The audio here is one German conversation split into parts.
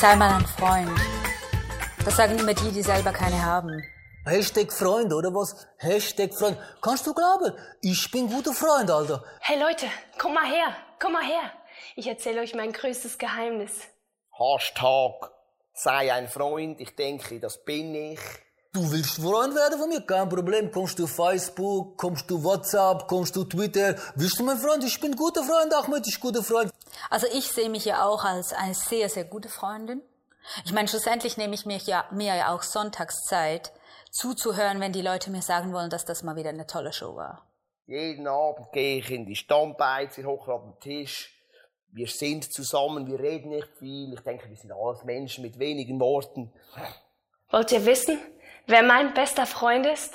Sei mal ein Freund. Das sagen immer die, die selber keine haben. Hashtag Freund, oder was? Hashtag Freund. Kannst du glauben? Ich bin guter Freund, Alter. Hey Leute, komm mal her, komm mal her. Ich erzähle euch mein größtes Geheimnis. Hashtag sei ein Freund. Ich denke, das bin ich. Du willst Freund werden von mir? Kein Problem. Kommst du Facebook, kommst du WhatsApp, kommst du Twitter. Willst du mein Freund? Ich bin guter Freund, Ahmed, ich guter Freund. Also ich sehe mich ja auch als eine sehr, sehr gute Freundin. Ich meine, schlussendlich nehme ich mir ja, mir ja auch Sonntagszeit, zuzuhören, wenn die Leute mir sagen wollen, dass das mal wieder eine tolle Show war. Jeden Abend gehe ich in die Stammbeize, hoch auf den Tisch. Wir sind zusammen, wir reden nicht viel. Ich denke, wir sind alles Menschen mit wenigen Worten. Wollt ihr wissen, wer mein bester Freund ist?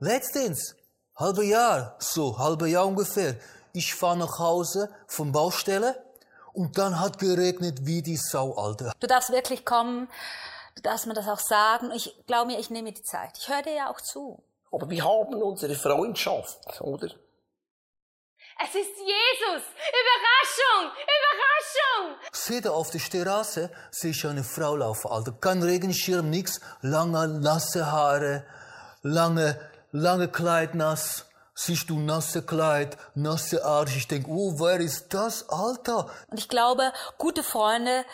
Letztens, halbe Jahr, so, halbe Jahr ungefähr. Ich fahre nach Hause vom Baustelle und dann hat geregnet wie die Sau, Alter. Du darfst wirklich kommen, du darfst mir das auch sagen. Ich glaube mir, ich nehme die Zeit. Ich höre dir ja auch zu. Aber wir haben unsere Freundschaft, oder? Es ist Jesus! Überraschung! Überraschung! Sehe da auf der Terrasse, sehe ich eine Frau laufen, Alter. Kein Regenschirm, nix. Lange, nasse Haare, lange, lange Kleid nass. Siehst du nasse Kleid, nasse Arsch. Ich denk, oh, wer ist das, Alter? Und ich glaube, gute Freunde,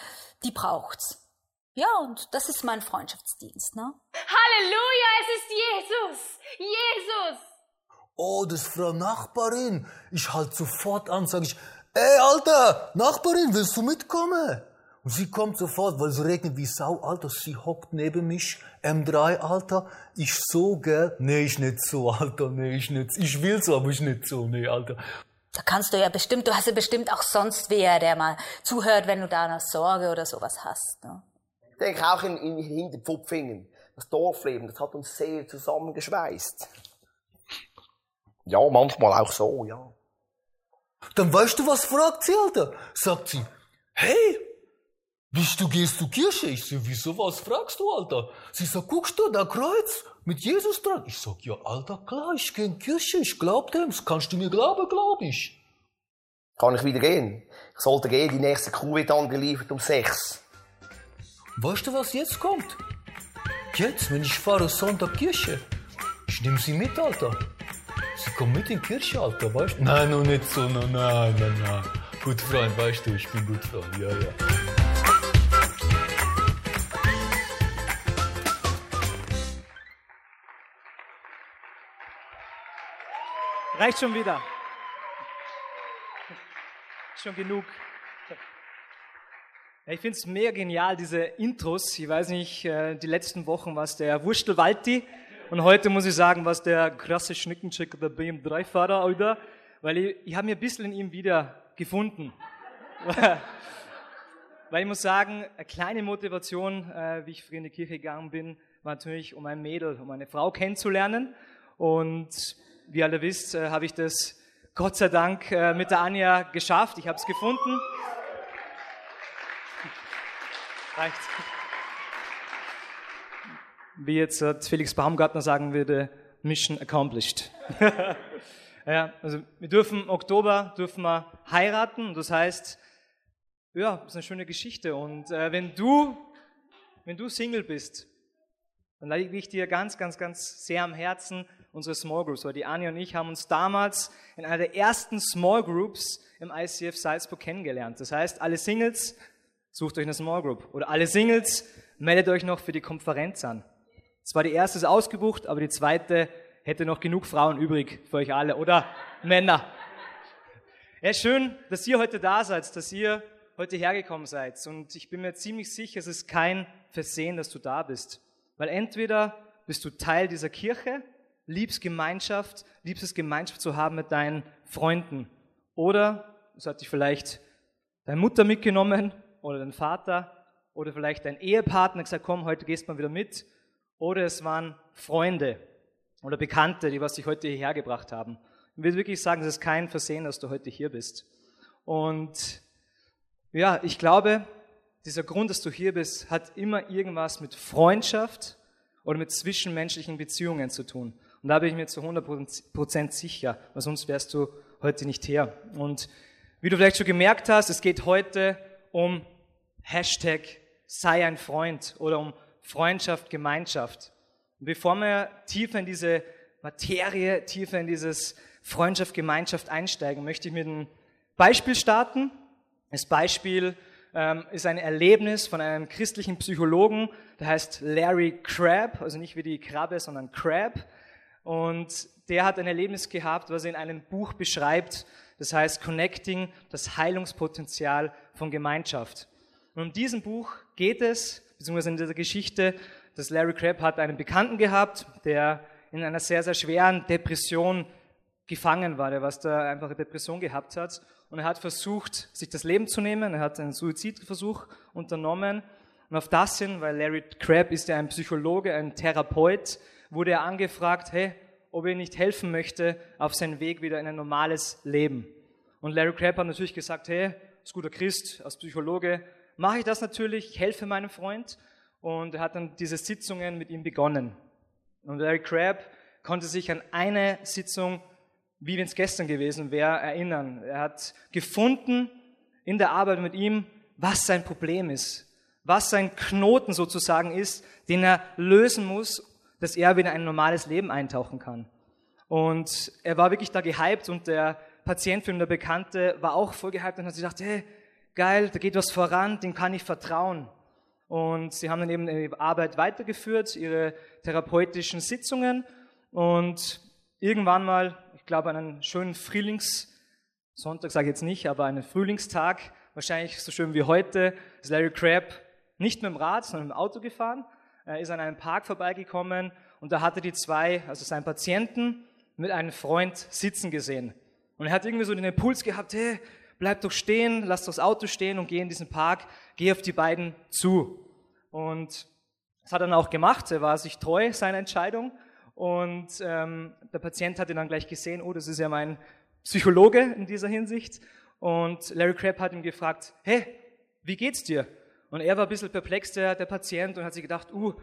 die braucht's. Ja, und das ist mein Freundschaftsdienst, ne? Halleluja, es ist Jesus! Jesus! Oh, das ist Frau Nachbarin. Ich halt sofort an, sag ich, ey, Alter, Nachbarin, willst du mitkommen? Und sie kommt sofort, weil es regnet wie Sau, Alter. Sie hockt neben mich, M3, Alter. Ich so, gell? Nee, ich nicht so, Alter. Nee, ich nicht. Ich will so, aber ich nicht so, nee, Alter. Da kannst du ja bestimmt, du hast ja bestimmt auch sonst wer, der mal zuhört, wenn du da eine Sorge oder sowas hast. Ne? Ich denke auch in, in Hinterpfupfingen. Das Dorfleben, das hat uns sehr zusammengeschweißt. Ja, manchmal auch so, ja. Dann weißt du, was fragt sie, Alter? Sagt sie, hey, bist du, gehst du Kirche? Ich so, wieso, was fragst du, Alter? Sie sagt, guckst du, da Kreuz mit Jesus dran? Ich sag, ja, Alter, klar, ich geh in Kirche, ich glaub dem, kannst du mir glauben, glaub ich. Kann ich wieder gehen? Ich sollte gehen, die nächste Kuh wird angeliefert um sechs. Weißt du, was jetzt kommt? Jetzt, wenn ich fahre Sonntag Kirche, ich nehm sie mit, Alter. Sie kommt mit in die Kirche, Alter, weißt du? Nein, noch nicht so, no, nein, nein, nein. Gut Freund, weißt du, ich bin gut Freund, ja, ja. Reicht schon wieder. Schon genug. Ich finde es mega genial, diese Intros. Ich weiß nicht, äh, die letzten Wochen war es der Wurstelwalti und heute muss ich sagen, was der krasse Schnickenchecker der BMW-Fahrer, oder? Weil ich, ich habe mir ein bisschen in ihm wieder gefunden. Weil ich muss sagen, eine kleine Motivation, äh, wie ich früher in die Kirche gegangen bin, war natürlich, um ein Mädel, um eine Frau kennenzulernen. Und wie alle wisst, äh, habe ich das Gott sei Dank äh, mit der Anja geschafft. Ich habe es gefunden. Reicht. Wie jetzt äh, Felix Baumgartner sagen würde, Mission accomplished. ja, also wir dürfen im Oktober dürfen wir heiraten. Das heißt, ja, das ist eine schöne Geschichte. Und äh, wenn du, wenn du Single bist, dann lege ich dir ganz, ganz, ganz sehr am Herzen unsere Small Groups, weil die Anja und ich haben uns damals in einer der ersten Small Groups im ICF Salzburg kennengelernt. Das heißt, alle Singles, sucht euch eine Small Group. Oder alle Singles, meldet euch noch für die Konferenz an. Zwar die erste ist ausgebucht, aber die zweite hätte noch genug Frauen übrig für euch alle. Oder Männer. Ja, schön, dass ihr heute da seid, dass ihr heute hergekommen seid. Und ich bin mir ziemlich sicher, es ist kein Versehen, dass du da bist. Weil entweder bist du Teil dieser Kirche, liebst Gemeinschaft, liebst es, Gemeinschaft zu haben mit deinen Freunden. Oder es hat dich vielleicht deine Mutter mitgenommen oder dein Vater oder vielleicht dein Ehepartner gesagt, komm, heute gehst du mal wieder mit. Oder es waren Freunde oder Bekannte, die was dich heute hierher gebracht haben. Ich will wirklich sagen, es ist kein Versehen, dass du heute hier bist. Und ja, ich glaube, dieser Grund, dass du hier bist, hat immer irgendwas mit Freundschaft oder mit zwischenmenschlichen Beziehungen zu tun. Und da bin ich mir zu 100% sicher, weil sonst wärst du heute nicht her. Und wie du vielleicht schon gemerkt hast, es geht heute um Hashtag sei ein Freund oder um Freundschaft, Gemeinschaft. Und bevor wir tiefer in diese Materie, tiefer in dieses Freundschaft, Gemeinschaft einsteigen, möchte ich mit einem Beispiel starten. Das Beispiel ähm, ist ein Erlebnis von einem christlichen Psychologen, der heißt Larry Crabb, also nicht wie die Krabbe, sondern Crabb. Und der hat ein Erlebnis gehabt, was er in einem Buch beschreibt, das heißt Connecting, das Heilungspotenzial von Gemeinschaft. Und um diesem Buch geht es, beziehungsweise in dieser Geschichte, dass Larry Crabb hat einen Bekannten gehabt, der in einer sehr, sehr schweren Depression gefangen war, der was da einfach eine Depression gehabt hat. Und er hat versucht, sich das Leben zu nehmen. Er hat einen Suizidversuch unternommen. Und auf das hin, weil Larry Crabb ist ja ein Psychologe, ein Therapeut, wurde er angefragt, hey, ob er nicht helfen möchte auf seinen Weg wieder in ein normales Leben. Und Larry Crabb hat natürlich gesagt, hey, als guter Christ, als Psychologe, mache ich das natürlich, ich helfe meinem Freund. Und er hat dann diese Sitzungen mit ihm begonnen. Und Larry Crabb konnte sich an eine Sitzung, wie wenn es gestern gewesen wäre, erinnern. Er hat gefunden in der Arbeit mit ihm, was sein Problem ist, was sein Knoten sozusagen ist, den er lösen muss, dass er wieder in ein normales Leben eintauchen kann. Und er war wirklich da gehypt und der Patient ihn, der Bekannte, war auch voll gehypt und hat sich gedacht, hey, geil, da geht was voran, dem kann ich vertrauen. Und sie haben dann eben ihre Arbeit weitergeführt, ihre therapeutischen Sitzungen. Und irgendwann mal, ich glaube, einen schönen Frühlings, Sonntag sage ich jetzt nicht, aber einen Frühlingstag, wahrscheinlich so schön wie heute, ist Larry Crabb nicht mit dem Rad, sondern mit dem Auto gefahren. Er ist an einem Park vorbeigekommen und da hatte die zwei, also seinen Patienten, mit einem Freund sitzen gesehen. Und er hat irgendwie so den Impuls gehabt, hey, bleib doch stehen, lass das Auto stehen und geh in diesen Park, geh auf die beiden zu. Und das hat er dann auch gemacht, er war sich treu seiner Entscheidung. Und ähm, der Patient hat ihn dann gleich gesehen, oh, das ist ja mein Psychologe in dieser Hinsicht. Und Larry Crabb hat ihn gefragt, hey, wie geht's dir? Und er war ein bisschen perplex, der, der Patient, und hat sich gedacht, uh,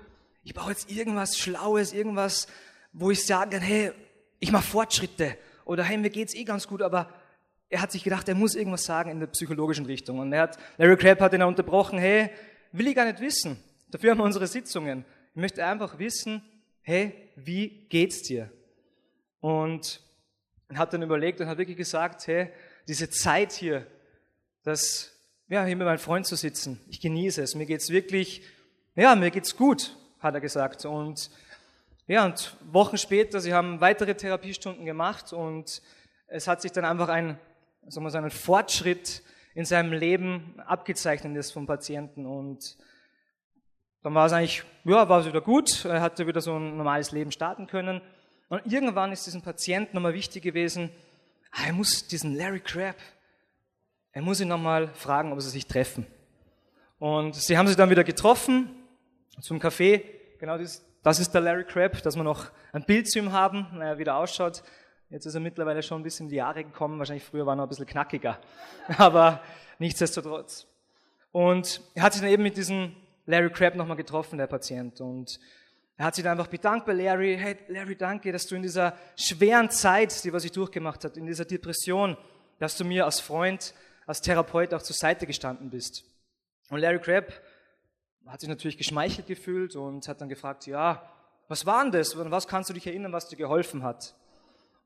ich brauche jetzt irgendwas Schlaues, irgendwas, wo ich sagen kann, hey, ich mache Fortschritte. Oder hey, mir geht's eh ganz gut, aber er hat sich gedacht, er muss irgendwas sagen in der psychologischen Richtung. Und er hat, Larry Crabb hat ihn unterbrochen, hey, will ich gar nicht wissen. Dafür haben wir unsere Sitzungen. Ich möchte einfach wissen, hey, wie geht's dir? Und hat dann überlegt und hat wirklich gesagt, hey, diese Zeit hier, das, ja, hier mit meinem Freund zu sitzen, ich genieße es. Mir geht's wirklich, ja, mir geht's gut, hat er gesagt. Und ja, und Wochen später, sie haben weitere Therapiestunden gemacht und es hat sich dann einfach ein sagen wir so, einen Fortschritt in seinem Leben abgezeichnet ist vom Patienten. Und dann war es eigentlich, ja, war es wieder gut. Er hatte wieder so ein normales Leben starten können. Und irgendwann ist diesem Patienten nochmal wichtig gewesen, ah, er muss diesen Larry Crabb, er muss ihn nochmal fragen, ob sie sich treffen. Und sie haben sich dann wieder getroffen zum Café. Genau das, das ist der Larry Crabb, dass wir noch ein Bild zu ihm haben, wie er wieder ausschaut. Jetzt ist er mittlerweile schon ein bisschen in die Jahre gekommen. Wahrscheinlich früher war er noch ein bisschen knackiger. Aber nichtsdestotrotz. Und er hat sich dann eben mit diesem Larry Crabb nochmal getroffen, der Patient. Und er hat sich dann einfach bedankt bei Larry. Hey, Larry, danke, dass du in dieser schweren Zeit, die was ich durchgemacht habe, in dieser Depression, dass du mir als Freund, als Therapeut auch zur Seite gestanden bist. Und Larry Crabb hat sich natürlich geschmeichelt gefühlt und hat dann gefragt, ja, was war denn das? Was kannst du dich erinnern, was dir geholfen hat?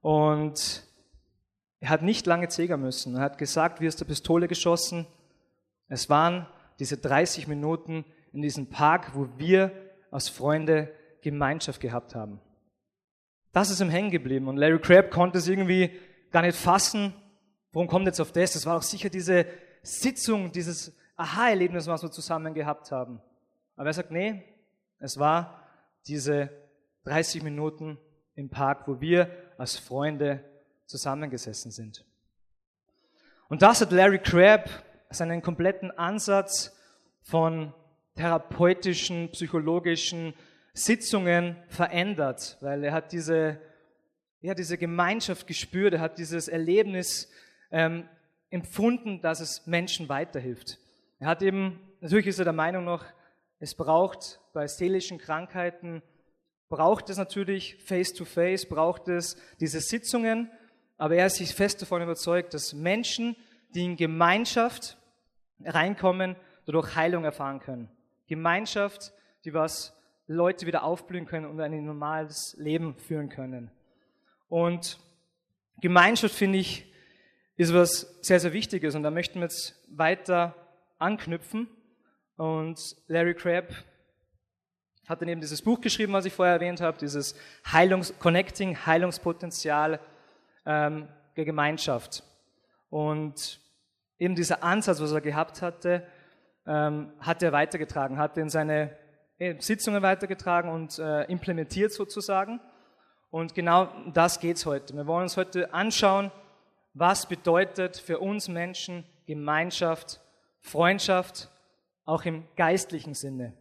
Und er hat nicht lange zögern müssen. Er hat gesagt, wie aus der Pistole geschossen. Es waren diese 30 Minuten in diesem Park, wo wir als Freunde Gemeinschaft gehabt haben. Das ist ihm hängen geblieben. Und Larry Crabb konnte es irgendwie gar nicht fassen. Warum kommt jetzt auf das? Das war auch sicher diese Sitzung, dieses Aha-Erlebnis, was wir zusammen gehabt haben. Aber er sagt, nee, es war diese 30 Minuten im Park, wo wir als Freunde zusammengesessen sind. Und das hat Larry Crabb seinen kompletten Ansatz von therapeutischen, psychologischen Sitzungen verändert, weil er hat diese, ja, diese Gemeinschaft gespürt, er hat dieses Erlebnis ähm, empfunden, dass es Menschen weiterhilft. Er hat eben, natürlich ist er der Meinung noch, es braucht bei seelischen Krankheiten braucht es natürlich Face-to-Face, -face, braucht es diese Sitzungen, aber er ist sich fest davon überzeugt, dass Menschen, die in Gemeinschaft reinkommen, dadurch Heilung erfahren können. Gemeinschaft, die was Leute wieder aufblühen können und ein normales Leben führen können. Und Gemeinschaft, finde ich, ist was sehr, sehr Wichtiges und da möchten wir jetzt weiter anknüpfen. Und Larry Crabb hat dann eben dieses Buch geschrieben, was ich vorher erwähnt habe, dieses Heilungs Connecting, Heilungspotenzial ähm, der Gemeinschaft. Und eben dieser Ansatz, was er gehabt hatte, ähm, hat er weitergetragen, hat in seine äh, Sitzungen weitergetragen und äh, implementiert sozusagen. Und genau das geht's heute. Wir wollen uns heute anschauen, was bedeutet für uns Menschen Gemeinschaft, Freundschaft, auch im geistlichen Sinne.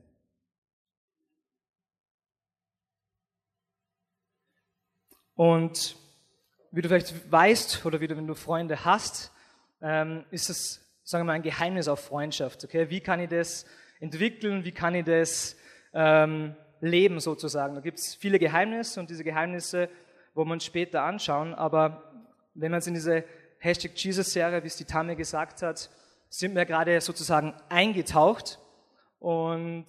Und wie du vielleicht weißt oder wie du, wenn du Freunde hast, ähm, ist es, sagen wir mal, ein Geheimnis auf Freundschaft. Okay? Wie kann ich das entwickeln? Wie kann ich das ähm, leben sozusagen? Da gibt es viele Geheimnisse und diese Geheimnisse wollen wir uns später anschauen. Aber wenn man es in diese Hashtag Jesus-Serie, wie es die Tamme gesagt hat, sind wir gerade sozusagen eingetaucht und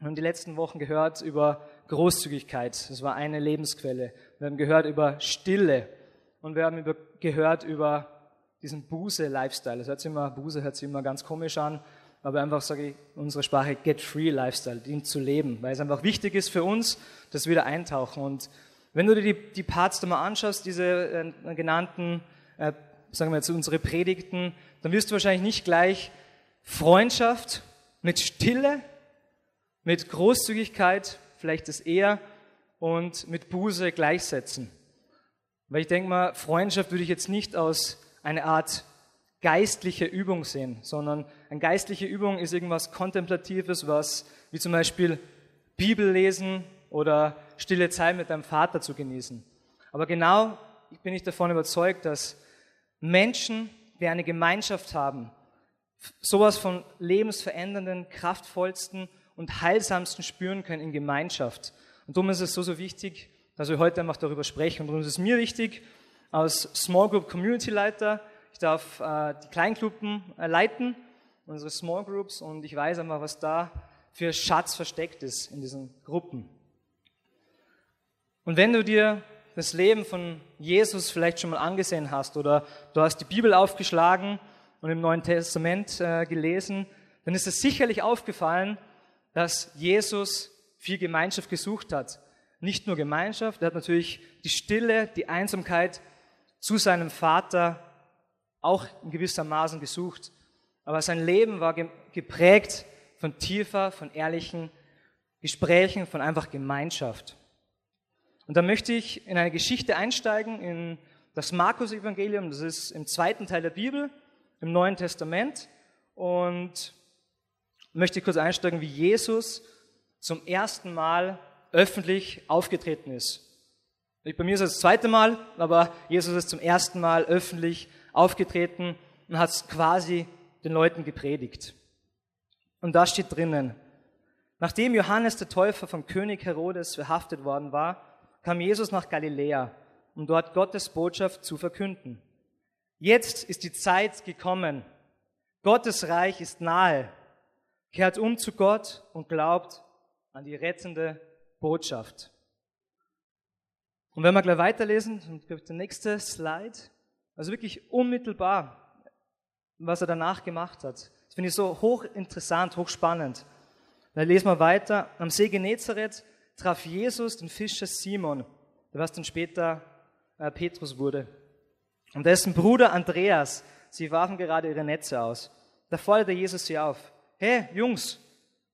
haben die letzten Wochen gehört über Großzügigkeit. Das war eine Lebensquelle. Wir haben gehört über Stille und wir haben über, gehört über diesen Buße-Lifestyle. Das hört sich immer, Buße hört sich immer ganz komisch an, aber einfach sage ich, unsere Sprache Get-Free-Lifestyle, ihn zu leben, weil es einfach wichtig ist für uns, dass wir wieder eintauchen. Und wenn du dir die, die Parts da mal anschaust, diese äh, genannten, äh, sagen wir jetzt unsere Predigten, dann wirst du wahrscheinlich nicht gleich Freundschaft mit Stille, mit Großzügigkeit, vielleicht das eher, und mit Buße gleichsetzen. Weil ich denke mal, Freundschaft würde ich jetzt nicht aus einer Art geistliche Übung sehen, sondern eine geistliche Übung ist irgendwas Kontemplatives, was wie zum Beispiel Bibel lesen oder stille Zeit mit deinem Vater zu genießen. Aber genau bin ich davon überzeugt, dass Menschen, die eine Gemeinschaft haben, sowas von lebensverändernden, kraftvollsten und heilsamsten spüren können in Gemeinschaft. Und darum ist es so, so wichtig, dass wir heute einfach darüber sprechen. Und darum ist es mir wichtig, als Small Group Community Leiter, ich darf äh, die Kleingruppen äh, leiten, unsere Small Groups, und ich weiß einfach, was da für Schatz versteckt ist in diesen Gruppen. Und wenn du dir das Leben von Jesus vielleicht schon mal angesehen hast oder du hast die Bibel aufgeschlagen und im Neuen Testament äh, gelesen, dann ist es sicherlich aufgefallen, dass Jesus viel Gemeinschaft gesucht hat. Nicht nur Gemeinschaft, er hat natürlich die Stille, die Einsamkeit zu seinem Vater auch in gewisser Maßen gesucht. Aber sein Leben war geprägt von tiefer, von ehrlichen Gesprächen, von einfach Gemeinschaft. Und da möchte ich in eine Geschichte einsteigen, in das Markus-Evangelium, das ist im zweiten Teil der Bibel, im Neuen Testament. Und möchte kurz einsteigen, wie Jesus zum ersten Mal öffentlich aufgetreten ist. Bei mir ist es das zweite Mal, aber Jesus ist zum ersten Mal öffentlich aufgetreten und hat quasi den Leuten gepredigt. Und da steht drinnen, nachdem Johannes der Täufer vom König Herodes verhaftet worden war, kam Jesus nach Galiläa, um dort Gottes Botschaft zu verkünden. Jetzt ist die Zeit gekommen. Gottes Reich ist nahe. Kehrt um zu Gott und glaubt an die rettende Botschaft. Und wenn wir gleich weiterlesen, der nächste Slide, also wirklich unmittelbar, was er danach gemacht hat. Das finde ich so hochinteressant, hochspannend. Dann lesen wir weiter. Am See Genezareth traf Jesus den Fischer Simon, der was dann später äh, Petrus wurde. Und dessen Bruder Andreas, sie warfen gerade ihre Netze aus. Da forderte Jesus sie auf hey Jungs,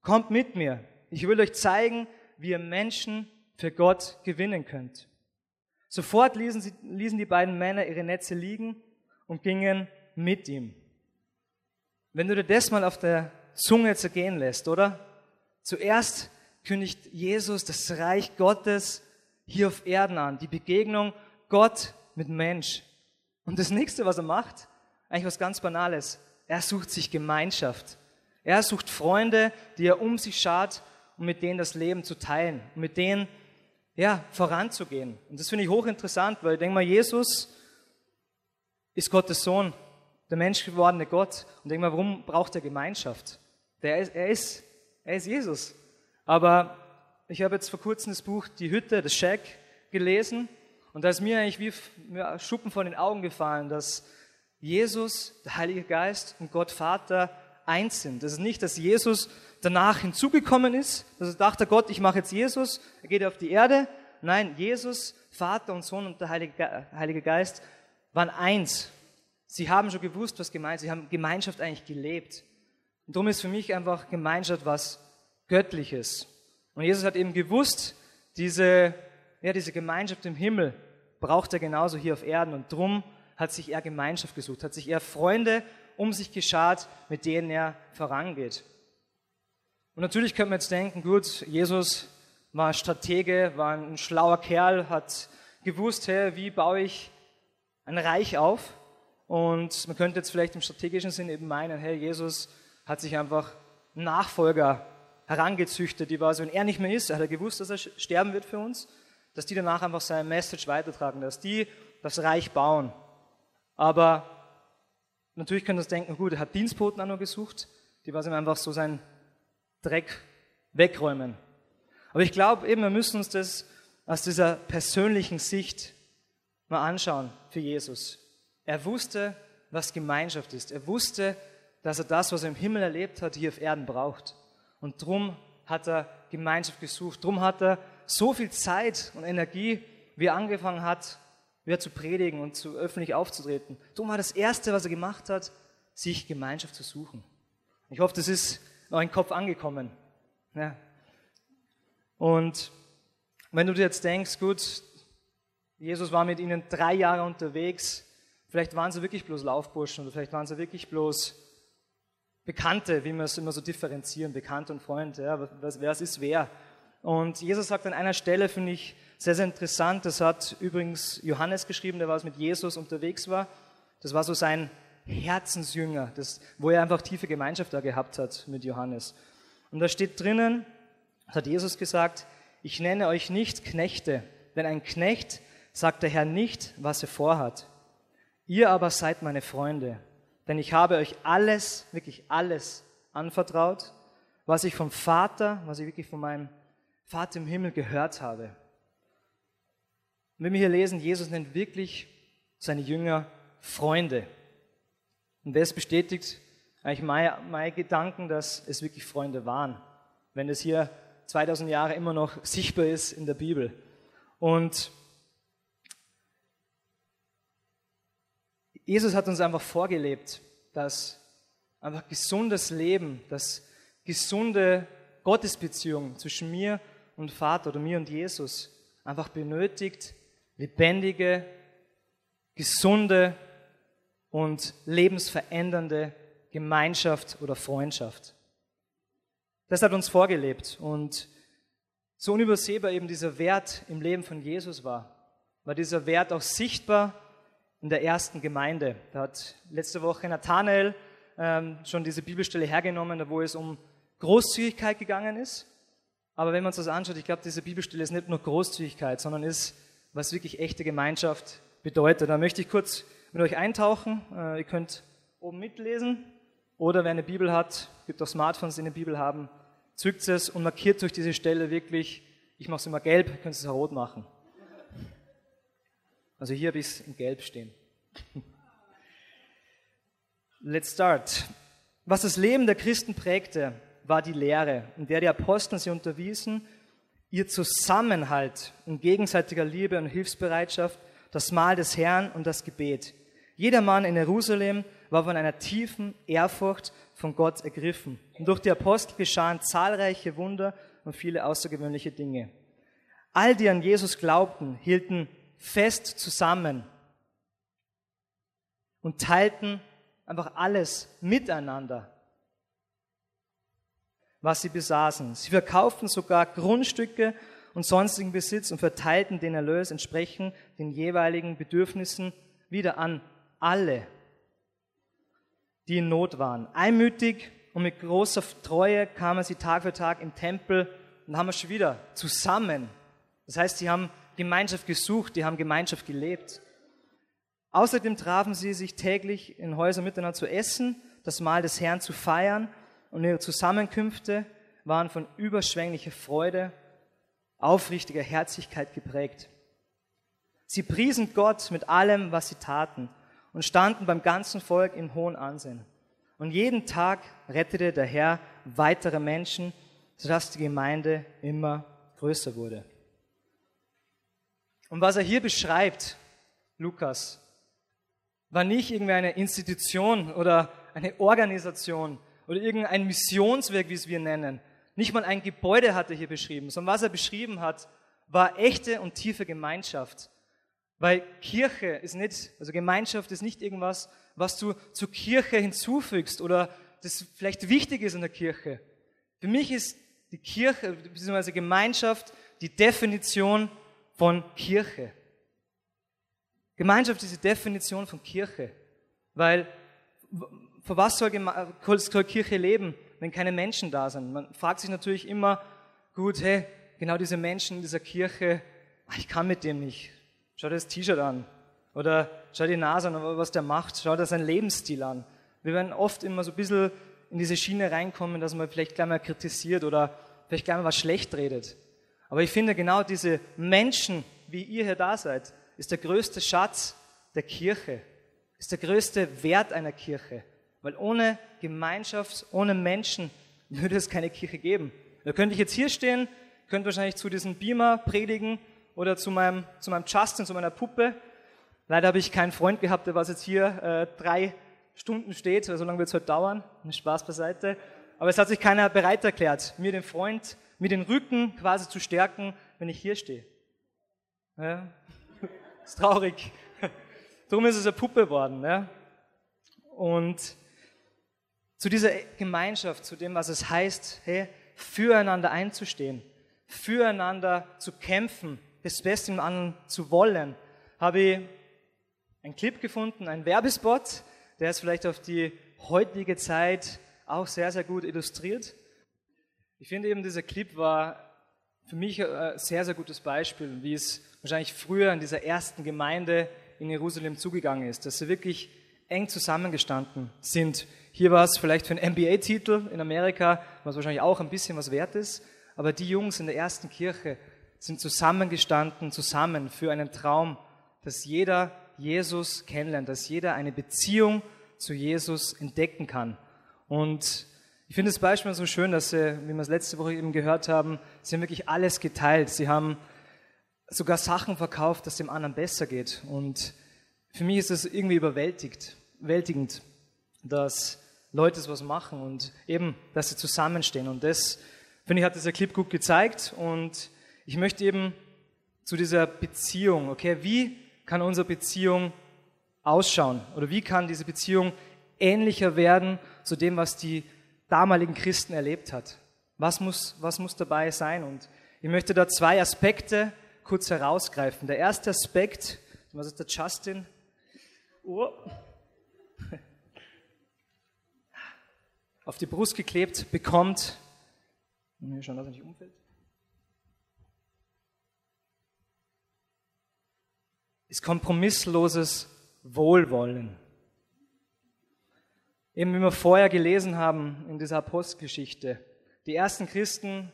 kommt mit mir. Ich will euch zeigen, wie ihr Menschen für Gott gewinnen könnt. Sofort ließen, sie, ließen die beiden Männer ihre Netze liegen und gingen mit ihm. Wenn du dir das mal auf der Zunge zergehen lässt, oder? Zuerst kündigt Jesus das Reich Gottes hier auf Erden an, die Begegnung Gott mit Mensch. Und das nächste, was er macht, eigentlich was ganz Banales, er sucht sich Gemeinschaft. Er sucht Freunde, die er um sich schaut, um mit denen das Leben zu teilen, um mit denen ja, voranzugehen. Und das finde ich hochinteressant, weil ich denke mal, Jesus ist Gottes Sohn, der menschgewordene Gott. Und ich denke mal, warum braucht er Gemeinschaft? Der ist, er ist er ist Jesus. Aber ich habe jetzt vor kurzem das Buch Die Hütte, das Shack gelesen und da ist mir eigentlich wie Schuppen von den Augen gefallen, dass Jesus, der Heilige Geist und Gott Vater eins sind. Das ist nicht, dass Jesus danach hinzugekommen ist, dass er dachte, Gott, ich mache jetzt Jesus, er geht auf die Erde. Nein, Jesus, Vater und Sohn und der Heilige Geist waren eins. Sie haben schon gewusst, was gemeint ist. Sie haben Gemeinschaft eigentlich gelebt. Und darum ist für mich einfach Gemeinschaft was Göttliches. Und Jesus hat eben gewusst, diese, ja, diese Gemeinschaft im Himmel braucht er genauso hier auf Erden. Und drum hat sich er Gemeinschaft gesucht, hat sich er Freunde um sich geschart, mit denen er vorangeht. Und natürlich könnte man jetzt denken, gut, Jesus war Stratege, war ein schlauer Kerl, hat gewusst, hey, wie baue ich ein Reich auf? Und man könnte jetzt vielleicht im strategischen Sinn eben meinen, hey, Jesus hat sich einfach Nachfolger herangezüchtet, die war so, wenn er nicht mehr ist, hat er gewusst, dass er sterben wird für uns, dass die danach einfach seine Message weitertragen, dass die das Reich bauen. Aber natürlich können uns denken, gut, er hat Dienstboten auch noch gesucht, die was ihm einfach so sein Dreck wegräumen. Aber ich glaube eben, wir müssen uns das aus dieser persönlichen Sicht mal anschauen für Jesus. Er wusste, was Gemeinschaft ist. Er wusste, dass er das, was er im Himmel erlebt hat, hier auf Erden braucht. Und drum hat er Gemeinschaft gesucht. Drum hat er so viel Zeit und Energie, wie er angefangen hat, wieder zu predigen und zu öffentlich aufzutreten. Drum war das Erste, was er gemacht hat, sich Gemeinschaft zu suchen. Ich hoffe, das ist in den Kopf angekommen. Ja. Und wenn du dir jetzt denkst, gut, Jesus war mit ihnen drei Jahre unterwegs, vielleicht waren sie wirklich bloß Laufburschen oder vielleicht waren sie wirklich bloß Bekannte, wie wir es immer so differenzieren, Bekannte und Freunde, ja, was, wer ist wer. Und Jesus sagt an einer Stelle, finde ich sehr, sehr interessant, das hat übrigens Johannes geschrieben, der was mit Jesus unterwegs war. Das war so sein Herzensjünger, das, wo er einfach tiefe Gemeinschaft da gehabt hat mit Johannes. Und da steht drinnen, hat Jesus gesagt, ich nenne euch nicht Knechte, denn ein Knecht sagt der Herr nicht, was er vorhat. Ihr aber seid meine Freunde, denn ich habe euch alles, wirklich alles anvertraut, was ich vom Vater, was ich wirklich von meinem Vater im Himmel gehört habe. Und wenn wir hier lesen, Jesus nennt wirklich seine Jünger Freunde. Und das bestätigt eigentlich meine, meine Gedanken, dass es wirklich Freunde waren, wenn es hier 2000 Jahre immer noch sichtbar ist in der Bibel. Und Jesus hat uns einfach vorgelebt, dass einfach gesundes Leben, dass gesunde Gottesbeziehung zwischen mir und Vater oder mir und Jesus einfach benötigt lebendige, gesunde und lebensverändernde Gemeinschaft oder Freundschaft. Das hat uns vorgelebt und so unübersehbar eben dieser Wert im Leben von Jesus war, war dieser Wert auch sichtbar in der ersten Gemeinde. Da hat letzte Woche Nathanael ähm, schon diese Bibelstelle hergenommen, wo es um Großzügigkeit gegangen ist. Aber wenn man sich das anschaut, ich glaube, diese Bibelstelle ist nicht nur Großzügigkeit, sondern ist, was wirklich echte Gemeinschaft bedeutet. Da möchte ich kurz mit euch eintauchen. Äh, ihr könnt oben mitlesen oder wer eine Bibel hat, gibt auch Smartphones, die eine Bibel haben, zückt es und markiert durch diese Stelle wirklich, ich mache es immer gelb, könnt es auch rot machen. Also hier es in Gelb stehen. Let's start. Was das Leben der Christen prägte, war die Lehre, in der die Apostel sie unterwiesen, ihr Zusammenhalt in gegenseitiger Liebe und Hilfsbereitschaft, das Mahl des Herrn und das Gebet. Jeder Mann in Jerusalem war von einer tiefen Ehrfurcht von Gott ergriffen. Und durch die Apostel geschahen zahlreiche Wunder und viele außergewöhnliche Dinge. All die an Jesus glaubten, hielten fest zusammen und teilten einfach alles miteinander, was sie besaßen. Sie verkauften sogar Grundstücke und sonstigen Besitz und verteilten den Erlös entsprechend den jeweiligen Bedürfnissen wieder an alle, die in Not waren. Einmütig und mit großer Treue kamen sie Tag für Tag im Tempel und haben wir schon wieder zusammen. Das heißt, sie haben Gemeinschaft gesucht, die haben Gemeinschaft gelebt. Außerdem trafen sie sich täglich in Häusern miteinander zu essen, das Mahl des Herrn zu feiern und ihre Zusammenkünfte waren von überschwänglicher Freude, aufrichtiger Herzlichkeit geprägt. Sie priesen Gott mit allem, was sie taten und standen beim ganzen Volk in hohem Ansehen. Und jeden Tag rettete der Herr weitere Menschen, sodass die Gemeinde immer größer wurde. Und was er hier beschreibt, Lukas, war nicht irgendeine Institution oder eine Organisation oder irgendein Missionswerk, wie es wir nennen. Nicht mal ein Gebäude hat er hier beschrieben, sondern was er beschrieben hat, war echte und tiefe Gemeinschaft. Weil Kirche ist nicht, also Gemeinschaft ist nicht irgendwas, was du zur Kirche hinzufügst oder das vielleicht wichtig ist in der Kirche. Für mich ist die Kirche bzw. Gemeinschaft die Definition von Kirche. Gemeinschaft ist die Definition von Kirche, weil für was soll, soll Kirche leben, wenn keine Menschen da sind? Man fragt sich natürlich immer, gut, hey, genau diese Menschen in dieser Kirche, ah, ich kann mit dem nicht. Schau dir das T-Shirt an. Oder schau die Nase an, was der macht. Schau dir seinen Lebensstil an. Wir werden oft immer so ein bisschen in diese Schiene reinkommen, dass man vielleicht gleich mal kritisiert oder vielleicht gleich mal was schlecht redet. Aber ich finde genau diese Menschen, wie ihr hier da seid, ist der größte Schatz der Kirche, ist der größte Wert einer Kirche. Weil ohne Gemeinschaft, ohne Menschen würde es keine Kirche geben. Da könnte ich jetzt hier stehen, könnte wahrscheinlich zu diesem Beamer predigen oder zu meinem, zu meinem Justin, zu meiner Puppe. Leider habe ich keinen Freund gehabt, der was jetzt hier äh, drei Stunden steht, so lange wird es heute dauern. Spaß beiseite. Aber es hat sich keiner bereit erklärt, mir den Freund, mir den Rücken quasi zu stärken, wenn ich hier stehe. Ja, ist traurig. Darum ist es eine Puppe geworden. Ja? Und zu dieser Gemeinschaft, zu dem, was es heißt, hey, füreinander einzustehen, füreinander zu kämpfen, das Beste im anderen zu wollen, habe ich einen Clip gefunden, einen Werbespot, der es vielleicht auf die heutige Zeit auch sehr, sehr gut illustriert. Ich finde eben, dieser Clip war für mich ein sehr, sehr gutes Beispiel, wie es wahrscheinlich früher in dieser ersten Gemeinde in Jerusalem zugegangen ist, dass sie wirklich eng zusammengestanden sind. Hier war es vielleicht für einen MBA-Titel in Amerika, was wahrscheinlich auch ein bisschen was wert ist, aber die Jungs in der ersten Kirche sind zusammengestanden, zusammen für einen Traum, dass jeder Jesus kennenlernt, dass jeder eine Beziehung zu Jesus entdecken kann. Und ich finde das Beispiel so schön, dass sie, wie wir es letzte Woche eben gehört haben, sie haben wirklich alles geteilt. Sie haben sogar Sachen verkauft, dass dem anderen besser geht. Und für mich ist es irgendwie überwältigt, überwältigend, dass Leute was machen und eben, dass sie zusammenstehen. Und das, finde ich, hat dieser Clip gut gezeigt. Und ich möchte eben zu dieser Beziehung, okay, wie kann unsere Beziehung ausschauen? Oder wie kann diese Beziehung ähnlicher werden zu dem, was die damaligen Christen erlebt hat? Was muss, was muss dabei sein? Und ich möchte da zwei Aspekte kurz herausgreifen. Der erste Aspekt, was ist der Justin? Oh. Auf die Brust geklebt bekommt. Schauen, dass er nicht umfällt. Ist kompromissloses Wohlwollen. Eben wie wir vorher gelesen haben in dieser Apostelgeschichte. Die ersten Christen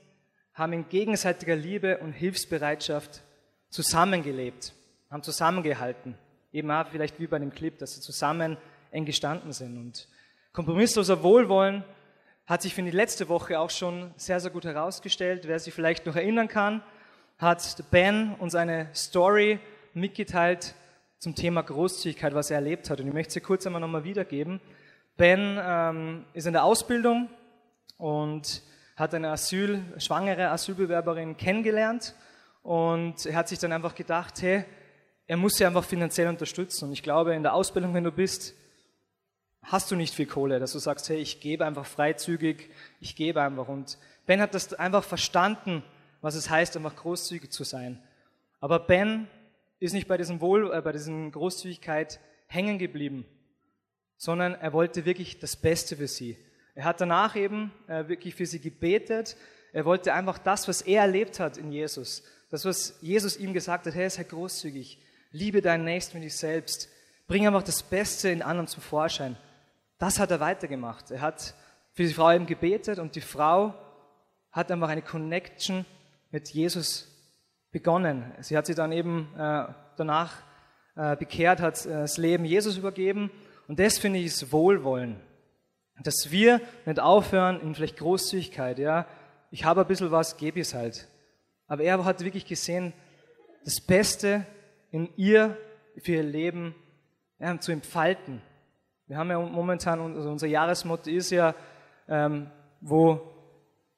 haben in gegenseitiger Liebe und Hilfsbereitschaft zusammengelebt, haben zusammengehalten. Eben auch vielleicht wie bei dem Clip, dass sie zusammen eng gestanden sind. Und kompromissloser Wohlwollen hat sich für die letzte Woche auch schon sehr, sehr gut herausgestellt. Wer sich vielleicht noch erinnern kann, hat Ben uns eine Story mitgeteilt zum Thema Großzügigkeit, was er erlebt hat. Und ich möchte sie kurz einmal nochmal wiedergeben. Ben ähm, ist in der Ausbildung und hat eine Asyl, schwangere Asylbewerberin kennengelernt und er hat sich dann einfach gedacht, hey, er muss sie einfach finanziell unterstützen. Und ich glaube, in der Ausbildung, wenn du bist, hast du nicht viel Kohle, dass du sagst, hey, ich gebe einfach freizügig, ich gebe einfach. Und Ben hat das einfach verstanden, was es heißt, einfach großzügig zu sein. Aber Ben ist nicht bei diesem Wohl, äh, bei diesem Großzügigkeit hängen geblieben, sondern er wollte wirklich das Beste für sie. Er hat danach eben äh, wirklich für sie gebetet. Er wollte einfach das, was er erlebt hat in Jesus, das, was Jesus ihm gesagt hat, hey, sei großzügig, liebe deinen Nächsten wie dich selbst, bring einfach das Beste in anderen zum Vorschein. Das hat er weitergemacht. Er hat für die Frau eben gebetet und die Frau hat einfach eine Connection mit Jesus begonnen. Sie hat sich dann eben äh, danach äh, bekehrt, hat äh, das Leben Jesus übergeben. Und das finde ich ist Wohlwollen. Dass wir nicht aufhören in vielleicht Großzügigkeit, ja. Ich habe ein bisschen was, gebe es halt. Aber er hat wirklich gesehen, das Beste in ihr für ihr Leben ja, zu entfalten. Wir haben ja momentan, also unser Jahresmotto ist ja, ähm, wo,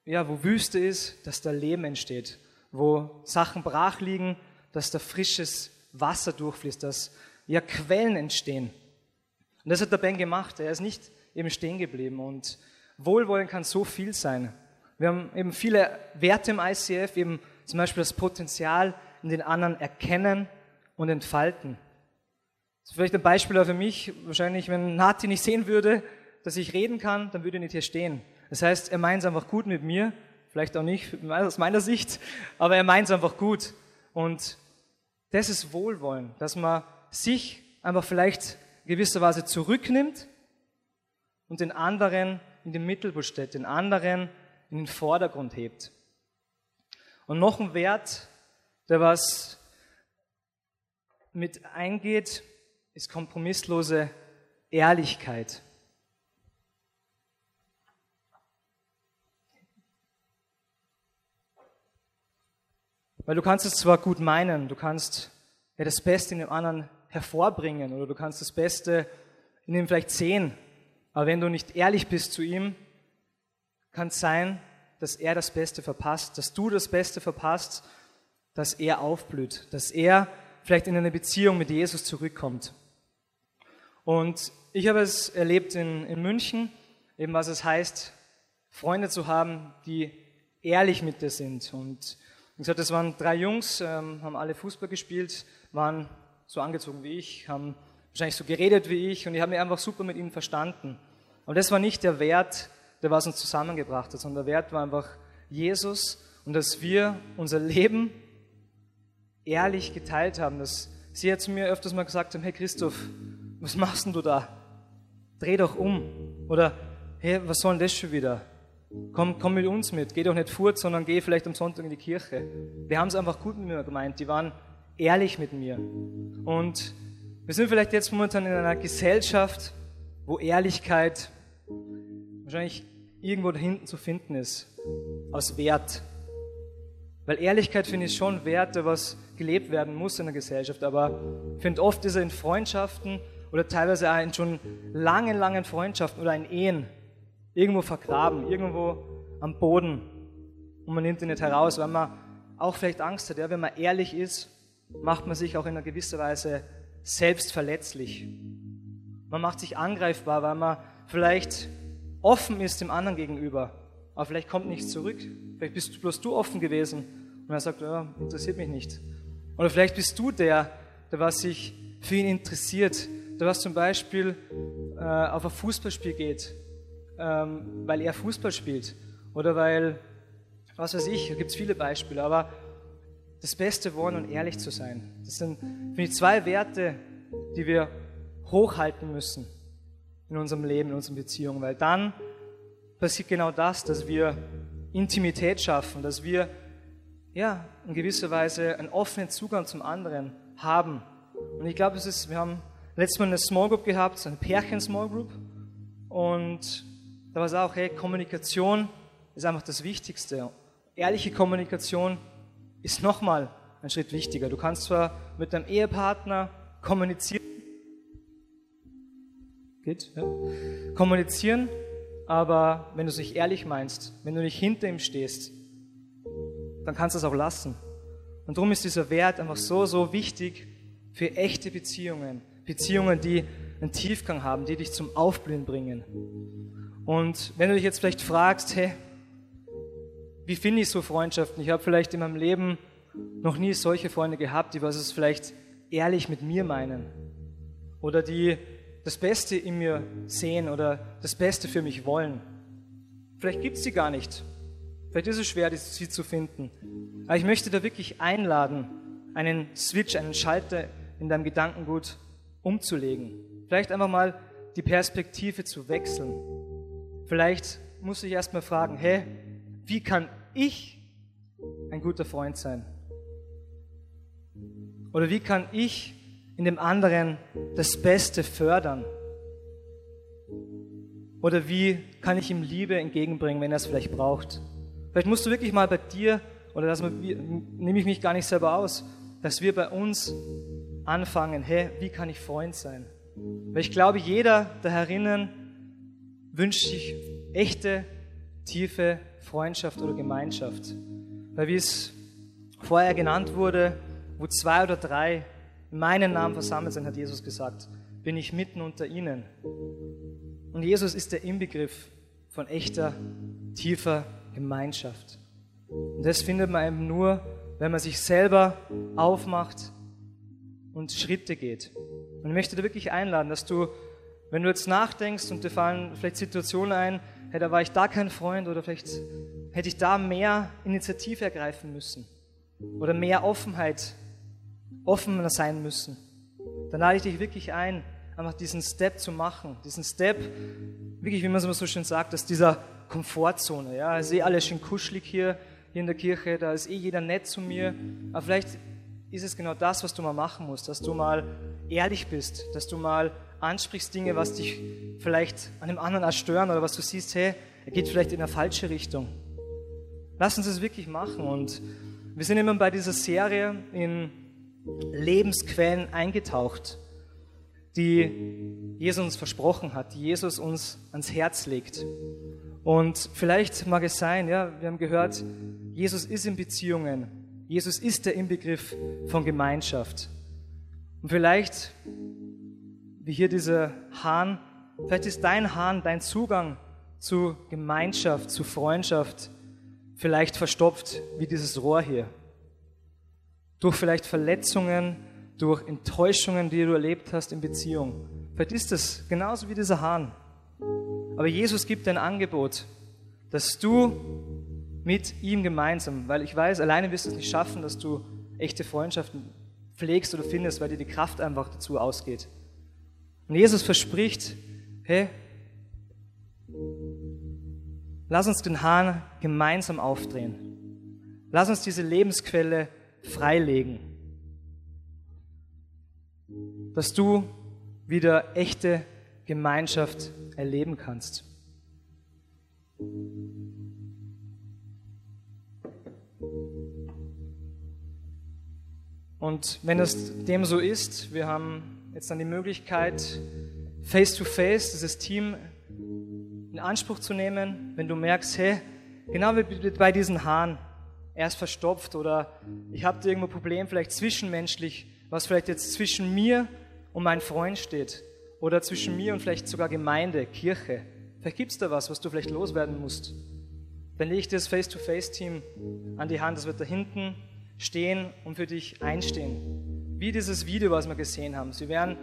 ja, wo Wüste ist, dass da Leben entsteht. Wo Sachen brach liegen, dass da frisches Wasser durchfließt, dass ja Quellen entstehen. Und das hat der Ben gemacht. Er ist nicht eben stehen geblieben. Und Wohlwollen kann so viel sein. Wir haben eben viele Werte im ICF, eben zum Beispiel das Potenzial in den anderen erkennen und entfalten. Das ist vielleicht ein Beispiel für mich. Wahrscheinlich, wenn Nati nicht sehen würde, dass ich reden kann, dann würde er nicht hier stehen. Das heißt, er meint es einfach gut mit mir. Vielleicht auch nicht aus meiner Sicht, aber er meint es einfach gut. Und das ist Wohlwollen, dass man sich einfach vielleicht gewisserweise zurücknimmt und den anderen in den Mittelpunkt stellt, den anderen in den Vordergrund hebt. Und noch ein Wert, der was mit eingeht, ist kompromisslose Ehrlichkeit. Weil du kannst es zwar gut meinen, du kannst ja das Beste in dem anderen hervorbringen oder du kannst das Beste in ihm vielleicht sehen, aber wenn du nicht ehrlich bist zu ihm, kann es sein, dass er das Beste verpasst, dass du das Beste verpasst, dass er aufblüht, dass er vielleicht in eine Beziehung mit Jesus zurückkommt. Und ich habe es erlebt in, in München, eben was es heißt, Freunde zu haben, die ehrlich mit dir sind. Und wie gesagt, das waren drei Jungs, ähm, haben alle Fußball gespielt, waren so angezogen wie ich, haben wahrscheinlich so geredet wie ich und ich habe mich einfach super mit ihnen verstanden. Aber das war nicht der Wert, der was uns zusammengebracht hat, sondern der Wert war einfach Jesus und dass wir unser Leben ehrlich geteilt haben. Dass sie jetzt mir öfters mal gesagt haben, hey Christoph, was machst denn du da? Dreh doch um. Oder, hey, was soll denn das schon wieder? Komm, komm mit uns mit. Geh doch nicht fort, sondern geh vielleicht am Sonntag in die Kirche. Wir haben es einfach gut mit mir gemeint. Die waren ehrlich mit mir. Und wir sind vielleicht jetzt momentan in einer Gesellschaft, wo Ehrlichkeit wahrscheinlich irgendwo da hinten zu finden ist. Aus Wert. Weil Ehrlichkeit finde ich schon Wert, was gelebt werden muss in der Gesellschaft. Aber ich finde oft ist er in Freundschaften oder teilweise auch in schon langen, langen Freundschaften oder in Ehen irgendwo vergraben, irgendwo am Boden. Und man nimmt ihn nicht heraus, weil man auch vielleicht Angst hat. Ja, wenn man ehrlich ist, macht man sich auch in einer gewisser Weise selbst verletzlich. Man macht sich angreifbar, weil man vielleicht offen ist dem anderen gegenüber, aber vielleicht kommt nichts zurück. Vielleicht bist du bloß du offen gewesen und er sagt, ja, interessiert mich nicht. Oder vielleicht bist du der, der was sich für ihn interessiert, der was zum Beispiel äh, auf ein Fußballspiel geht, ähm, weil er Fußball spielt oder weil, was weiß ich, da gibt es viele Beispiele, aber das Beste wollen und ehrlich zu sein. Das sind, finde ich, zwei Werte, die wir hochhalten müssen in unserem Leben, in unseren Beziehungen, weil dann passiert genau das, dass wir Intimität schaffen, dass wir ja, in gewisser Weise einen offenen Zugang zum anderen haben. Und ich glaube, es ist, wir haben letztes Mal eine Small Group gehabt, eine Pärchen-Small Group. Und da war es auch, hey, Kommunikation ist einfach das Wichtigste. Ehrliche Kommunikation ist nochmal ein Schritt wichtiger. Du kannst zwar mit deinem Ehepartner kommunizieren, geht, ja, kommunizieren, aber wenn du es nicht ehrlich meinst, wenn du nicht hinter ihm stehst, dann kannst du es auch lassen. Und darum ist dieser Wert einfach so, so wichtig für echte Beziehungen. Beziehungen, die einen Tiefgang haben, die dich zum Aufblühen bringen. Und wenn du dich jetzt vielleicht fragst, hey, wie finde ich so Freundschaften? Ich habe vielleicht in meinem Leben noch nie solche Freunde gehabt, die was es vielleicht ehrlich mit mir meinen. Oder die das Beste in mir sehen oder das Beste für mich wollen. Vielleicht gibt es sie gar nicht. Vielleicht ist es schwer, sie zu finden. Aber ich möchte da wirklich einladen, einen Switch, einen Schalter in deinem Gedankengut umzulegen. Vielleicht einfach mal die Perspektive zu wechseln. Vielleicht musst du dich erstmal fragen, hey, wie kann ich ein guter Freund sein? Oder wie kann ich in dem anderen das Beste fördern? Oder wie kann ich ihm Liebe entgegenbringen, wenn er es vielleicht braucht? Vielleicht musst du wirklich mal bei dir, oder das nehme ich mich gar nicht selber aus, dass wir bei uns anfangen, hey, wie kann ich Freund sein? Weil ich glaube, jeder da herinnen wünscht sich echte, tiefe Freundschaft oder Gemeinschaft. Weil wie es vorher genannt wurde, wo zwei oder drei in meinen Namen versammelt sind, hat Jesus gesagt, bin ich mitten unter ihnen. Und Jesus ist der Inbegriff von echter, tiefer Gemeinschaft. Und das findet man eben nur, wenn man sich selber aufmacht und Schritte geht. Und ich möchte dir wirklich einladen, dass du, wenn du jetzt nachdenkst und dir fallen vielleicht Situationen ein, hey, da war ich da kein Freund oder vielleicht hätte ich da mehr Initiative ergreifen müssen oder mehr Offenheit, offener sein müssen, dann lade ich dich wirklich ein, einfach diesen Step zu machen, diesen Step, wirklich, wie man es so schön sagt, aus dieser Komfortzone. Ja, ist eh alles schön kuschelig hier, hier in der Kirche, da ist eh jeder nett zu mir, aber vielleicht ist es genau das, was du mal machen musst, dass du mal ehrlich bist, dass du mal ansprichst Dinge, was dich vielleicht an dem anderen erstören oder was du siehst, hey, er geht vielleicht in eine falsche Richtung. Lass uns das wirklich machen und wir sind immer bei dieser Serie in Lebensquellen eingetaucht, die Jesus uns versprochen hat, die Jesus uns ans Herz legt. Und vielleicht mag es sein, ja, wir haben gehört, Jesus ist in Beziehungen. Jesus ist der Inbegriff von Gemeinschaft. Und vielleicht, wie hier dieser Hahn, vielleicht ist dein Hahn, dein Zugang zu Gemeinschaft, zu Freundschaft, vielleicht verstopft wie dieses Rohr hier. Durch vielleicht Verletzungen, durch Enttäuschungen, die du erlebt hast in Beziehung. Vielleicht ist es genauso wie dieser Hahn. Aber Jesus gibt ein Angebot, dass du mit ihm gemeinsam, weil ich weiß, alleine wirst du es nicht schaffen, dass du echte Freundschaften pflegst oder findest, weil dir die Kraft einfach dazu ausgeht. Und Jesus verspricht, hey, lass uns den Hahn gemeinsam aufdrehen. Lass uns diese Lebensquelle freilegen, dass du wieder echte Gemeinschaft erleben kannst. Und wenn es dem so ist, wir haben jetzt dann die Möglichkeit, face-to-face -face dieses Team in Anspruch zu nehmen, wenn du merkst, hey, genau wie bei diesen Haaren, er ist verstopft oder ich habe irgendwo ein Problem, vielleicht zwischenmenschlich, was vielleicht jetzt zwischen mir und meinem Freund steht oder zwischen mir und vielleicht sogar Gemeinde, Kirche. Vielleicht gibt es da was, was du vielleicht loswerden musst. Dann lege ich dir das Face-to-Face-Team an die Hand, das wird da hinten stehen und für dich einstehen. Wie dieses Video, was wir gesehen haben. Sie werden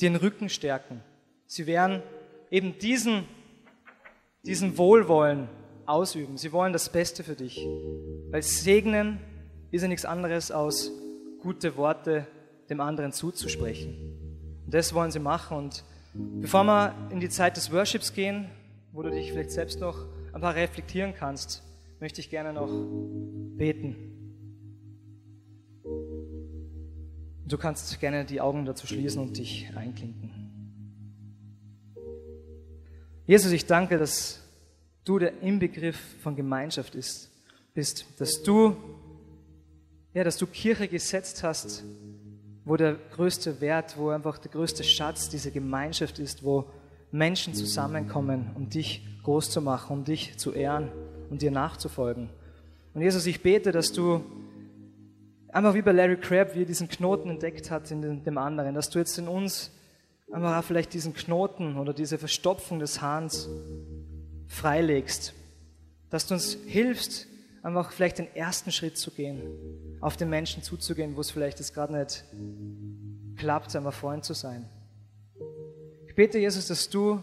den Rücken stärken. Sie werden eben diesen, diesen Wohlwollen ausüben. Sie wollen das Beste für dich. Weil Segnen ist ja nichts anderes als gute Worte dem anderen zuzusprechen. Und das wollen sie machen. Und bevor wir in die Zeit des Worships gehen, wo du dich vielleicht selbst noch ein paar reflektieren kannst, möchte ich gerne noch beten. Du kannst gerne die Augen dazu schließen und dich einklinken. Jesus, ich danke, dass du der Inbegriff von Gemeinschaft ist, bist, dass du, ja, dass du Kirche gesetzt hast, wo der größte Wert, wo einfach der größte Schatz diese Gemeinschaft ist, wo Menschen zusammenkommen, um dich groß zu machen, um dich zu ehren und dir nachzufolgen. Und Jesus, ich bete, dass du Einfach wie bei Larry Crabb, wie er diesen Knoten entdeckt hat in dem anderen, dass du jetzt in uns auch vielleicht diesen Knoten oder diese Verstopfung des Hahns freilegst. Dass du uns hilfst, einfach vielleicht den ersten Schritt zu gehen, auf den Menschen zuzugehen, wo es vielleicht gerade nicht klappt, einfach Freund zu sein. Ich bete, Jesus, dass du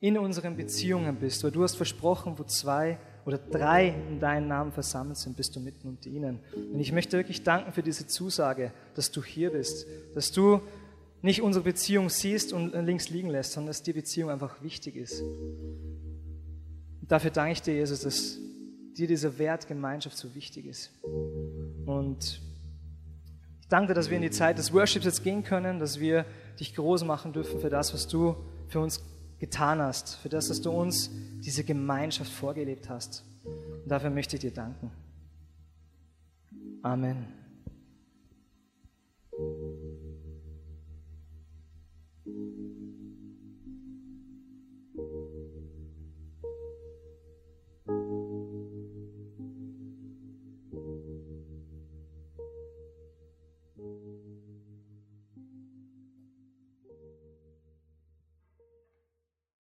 in unseren Beziehungen bist, weil du hast versprochen, wo zwei oder drei in deinem Namen versammelt sind, bist du mitten unter ihnen. Und ich möchte wirklich danken für diese Zusage, dass du hier bist, dass du nicht unsere Beziehung siehst und links liegen lässt, sondern dass die Beziehung einfach wichtig ist. Und dafür danke ich dir, Jesus, dass dir dieser Wert Gemeinschaft so wichtig ist. Und ich danke dir, dass wir in die Zeit des Worships jetzt gehen können, dass wir dich groß machen dürfen für das, was du für uns getan hast, für das, dass du uns diese Gemeinschaft vorgelebt hast. Und dafür möchte ich dir danken. Amen.